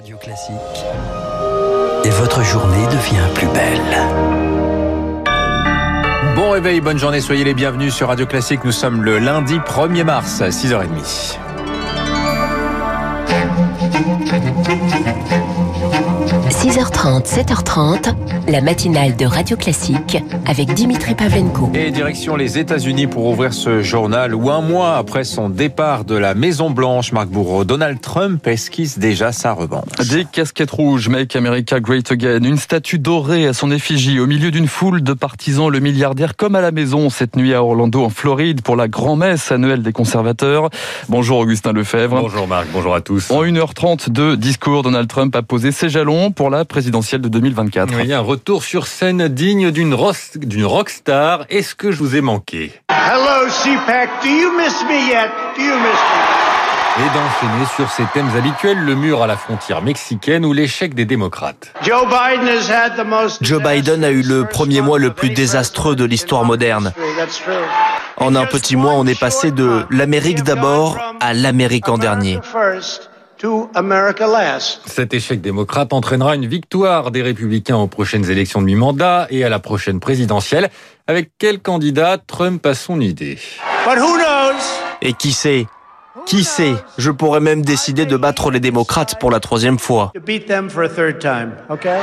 Radio Classique. Et votre journée devient plus belle. Bon réveil, bonne journée, soyez les bienvenus sur Radio Classique. Nous sommes le lundi 1er mars à 6h30. 6h30, 7h30, la matinale de Radio Classique avec Dimitri Pavlenko. Et direction les États-Unis pour ouvrir ce journal où un mois après son départ de la Maison Blanche, Marc Bourreau, Donald Trump esquisse déjà sa revanche. Des casquettes rouges, Make America Great Again, une statue dorée à son effigie au milieu d'une foule de partisans, le milliardaire comme à la maison cette nuit à Orlando en Floride pour la grand-messe annuelle des conservateurs. Bonjour Augustin Lefebvre. Bonjour Marc, bonjour à tous. En 1h30 de discours, Donald Trump a posé ses jalons pour la présidentielle de 2024. Oui, un retour sur scène digne d'une d'une rockstar. Est-ce que je vous ai manqué? Hello CPAC, do you miss me yet? Do you miss me? Et d'enchaîner sur ses thèmes habituels, le mur à la frontière mexicaine ou l'échec des démocrates. Joe Biden, a eu le premier mois le plus désastreux de l'histoire moderne. En un petit mois, on est passé de l'Amérique d'abord à l'Amérique en dernier. To America last. Cet échec démocrate entraînera une victoire des républicains aux prochaines élections de mi-mandat et à la prochaine présidentielle. Avec quel candidat Trump a son idée? But who knows? Et qui sait? Qui sait? Je pourrais même décider de battre les démocrates pour la troisième fois. To beat them for a third time, okay?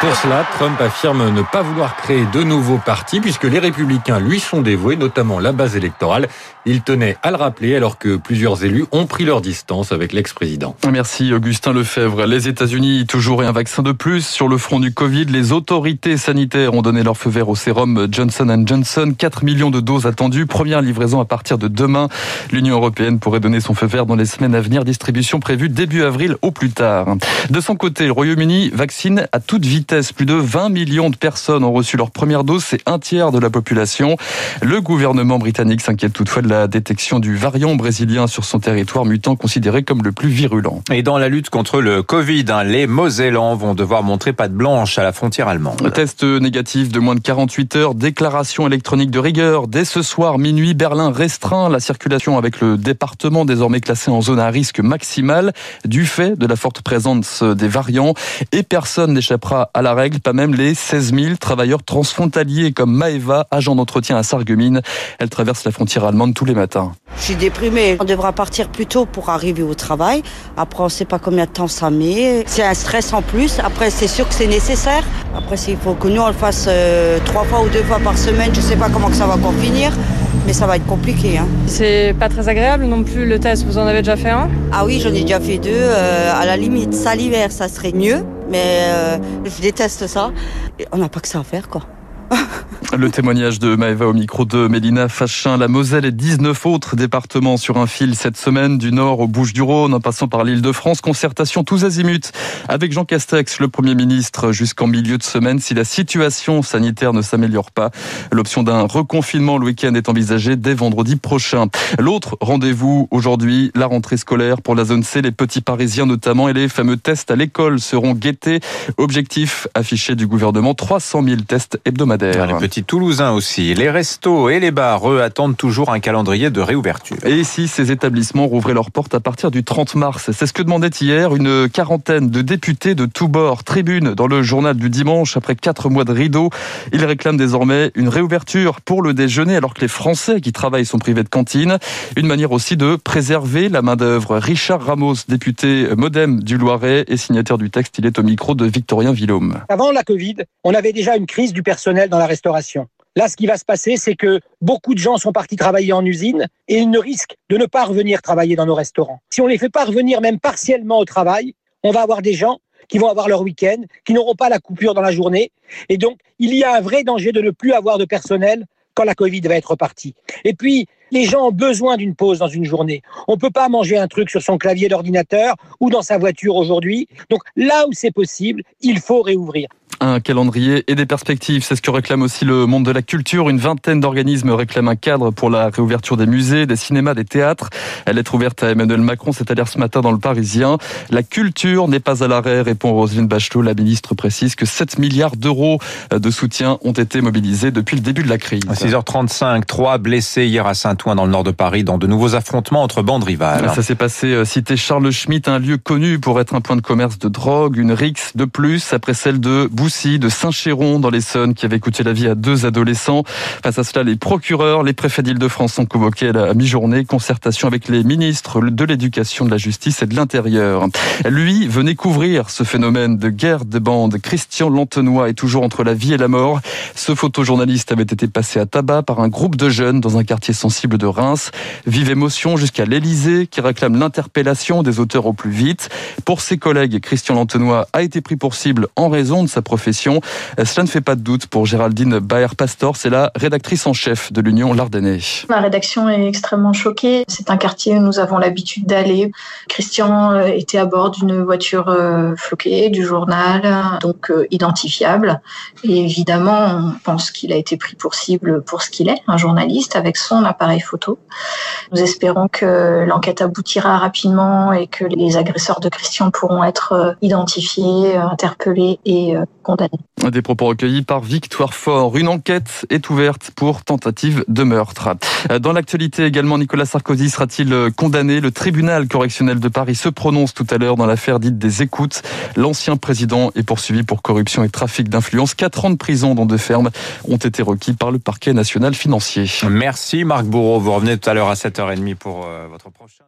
Pour cela, Trump affirme ne pas vouloir créer de nouveaux partis puisque les républicains lui sont dévoués, notamment la base électorale. Il tenait à le rappeler alors que plusieurs élus ont pris leur distance avec l'ex-président. Merci Augustin Lefebvre. Les États-Unis, toujours et un vaccin de plus. Sur le front du Covid, les autorités sanitaires ont donné leur feu vert au sérum Johnson Johnson. 4 millions de doses attendues. Première livraison à partir de demain. L'Union européenne pourrait donner son feu vert dans les semaines à venir. Distribution prévue début avril au plus tard. De son côté, le Royaume-Uni vaccine à toute vitesse. Plus de 20 millions de personnes ont reçu leur première dose. C'est un tiers de la population. Le gouvernement britannique s'inquiète toutefois de la détection du variant brésilien sur son territoire, mutant considéré comme le plus virulent. Et dans la lutte contre le Covid, hein, les Mosellans vont devoir montrer patte blanche à la frontière allemande. Test négatif de moins de 48 heures, déclaration électronique de rigueur. Dès ce soir, minuit, Berlin restreint la circulation avec le département désormais classé en zone à risque maximal du fait de la forte présence des variants et personne n'échappera à la règle, pas même les 16 000 travailleurs transfrontaliers comme Maeva, agent d'entretien à Sarreguemines. Elle traverse la frontière allemande tous les matins. Je suis déprimée. On devra partir plus tôt pour arriver au travail. Après, on ne sait pas combien de temps ça met. C'est un stress en plus. Après, c'est sûr que c'est nécessaire. Après, il faut que nous, on le fasse euh, trois fois ou deux fois par semaine. Je ne sais pas comment ça va finir. Mais ça va être compliqué. Hein. C'est pas très agréable non plus le test. Vous en avez déjà fait un? Ah oui, j'en ai déjà fait deux. Euh, à la limite, ça l'hiver, ça serait mieux. Mais euh, je déteste ça. Et on n'a pas que ça à faire, quoi. Le témoignage de Maëva au micro de Mélina Fachin. La Moselle et 19 autres départements sur un fil cette semaine, du nord au Bouches-du-Rhône, en passant par l'île de France. Concertation tous azimuts avec Jean Castex, le Premier ministre, jusqu'en milieu de semaine. Si la situation sanitaire ne s'améliore pas, l'option d'un reconfinement le week-end est envisagée dès vendredi prochain. L'autre rendez-vous aujourd'hui, la rentrée scolaire pour la zone C. Les petits parisiens notamment et les fameux tests à l'école seront guettés. Objectif affiché du gouvernement, 300 000 tests hebdomadaires. Petits Toulousains aussi. Les restos et les bars, eux, attendent toujours un calendrier de réouverture. Et si ces établissements rouvraient leurs portes à partir du 30 mars C'est ce que demandait hier une quarantaine de députés de tous bords. Tribune dans le journal du dimanche, après quatre mois de rideau. Ils réclament désormais une réouverture pour le déjeuner, alors que les Français qui travaillent sont privés de cantine. Une manière aussi de préserver la main-d'œuvre. Richard Ramos, député modem du Loiret et signataire du texte, il est au micro de Victorien Villaume. Avant la Covid, on avait déjà une crise du personnel dans la restauration. Là, ce qui va se passer, c'est que beaucoup de gens sont partis travailler en usine et ils ne risquent de ne pas revenir travailler dans nos restaurants. Si on les fait pas revenir même partiellement au travail, on va avoir des gens qui vont avoir leur week-end, qui n'auront pas la coupure dans la journée. Et donc, il y a un vrai danger de ne plus avoir de personnel quand la Covid va être partie. Et puis, les gens ont besoin d'une pause dans une journée. On ne peut pas manger un truc sur son clavier d'ordinateur ou dans sa voiture aujourd'hui. Donc, là où c'est possible, il faut réouvrir. Un calendrier et des perspectives, c'est ce que réclame aussi le monde de la culture. Une vingtaine d'organismes réclament un cadre pour la réouverture des musées, des cinémas, des théâtres. Elle est ouverte à Emmanuel Macron, c'est-à-dire ce matin dans le Parisien. La culture n'est pas à l'arrêt, répond Roselyne Bachelot. La ministre précise que 7 milliards d'euros de soutien ont été mobilisés depuis le début de la crise. À 6h35, trois blessés hier à Saint-Ouen dans le nord de Paris dans de nouveaux affrontements entre bandes rivales. Ça s'est passé euh, cité Charles Schmitt, un lieu connu pour être un point de commerce de drogue, une rixe de plus après celle de Boussy, de Saint-Chéron dans l'Essonne qui avait coûté la vie à deux adolescents. Face à cela, les procureurs, les préfets d'Île-de-France sont convoqués à la mi-journée, concertation avec les ministres de l'éducation, de la justice et de l'intérieur. Lui venait couvrir ce phénomène de guerre de bande. Christian Lantenois est toujours entre la vie et la mort. Ce photojournaliste avait été passé à tabac par un groupe de jeunes dans un quartier sensible de Reims. Vive émotion jusqu'à l'Elysée qui réclame l'interpellation des auteurs au plus vite. Pour ses collègues, Christian Lantenois a été pris pour cible en raison de sa profession. Cela ne fait pas de doute pour Géraldine Baer-Pastor, c'est la rédactrice en chef de l'Union Lardennais. La rédaction est extrêmement choquée. C'est un quartier où nous avons l'habitude d'aller. Christian euh, était à bord d'une voiture euh, floquée du journal, donc euh, identifiable. Et évidemment, on pense qu'il a été pris pour cible pour ce qu'il est, un journaliste avec son appareil photo. Nous espérons que l'enquête aboutira rapidement et que les agresseurs de Christian pourront être identifiés, interpellés et condamnés. Des propos recueillis par Victoire Fort. Une enquête est ouverte pour tentative de meurtre. Dans l'actualité également, Nicolas Sarkozy sera-t-il condamné? Le tribunal correctionnel de Paris se prononce tout à l'heure dans l'affaire dite des écoutes. L'ancien président est poursuivi pour corruption et trafic d'influence. Quatre ans de prison dans deux fermes ont été requis par le parquet national financier. Merci Marc Bourreau. Vous revenez tout à l'heure à 7h30 pour euh, votre prochain.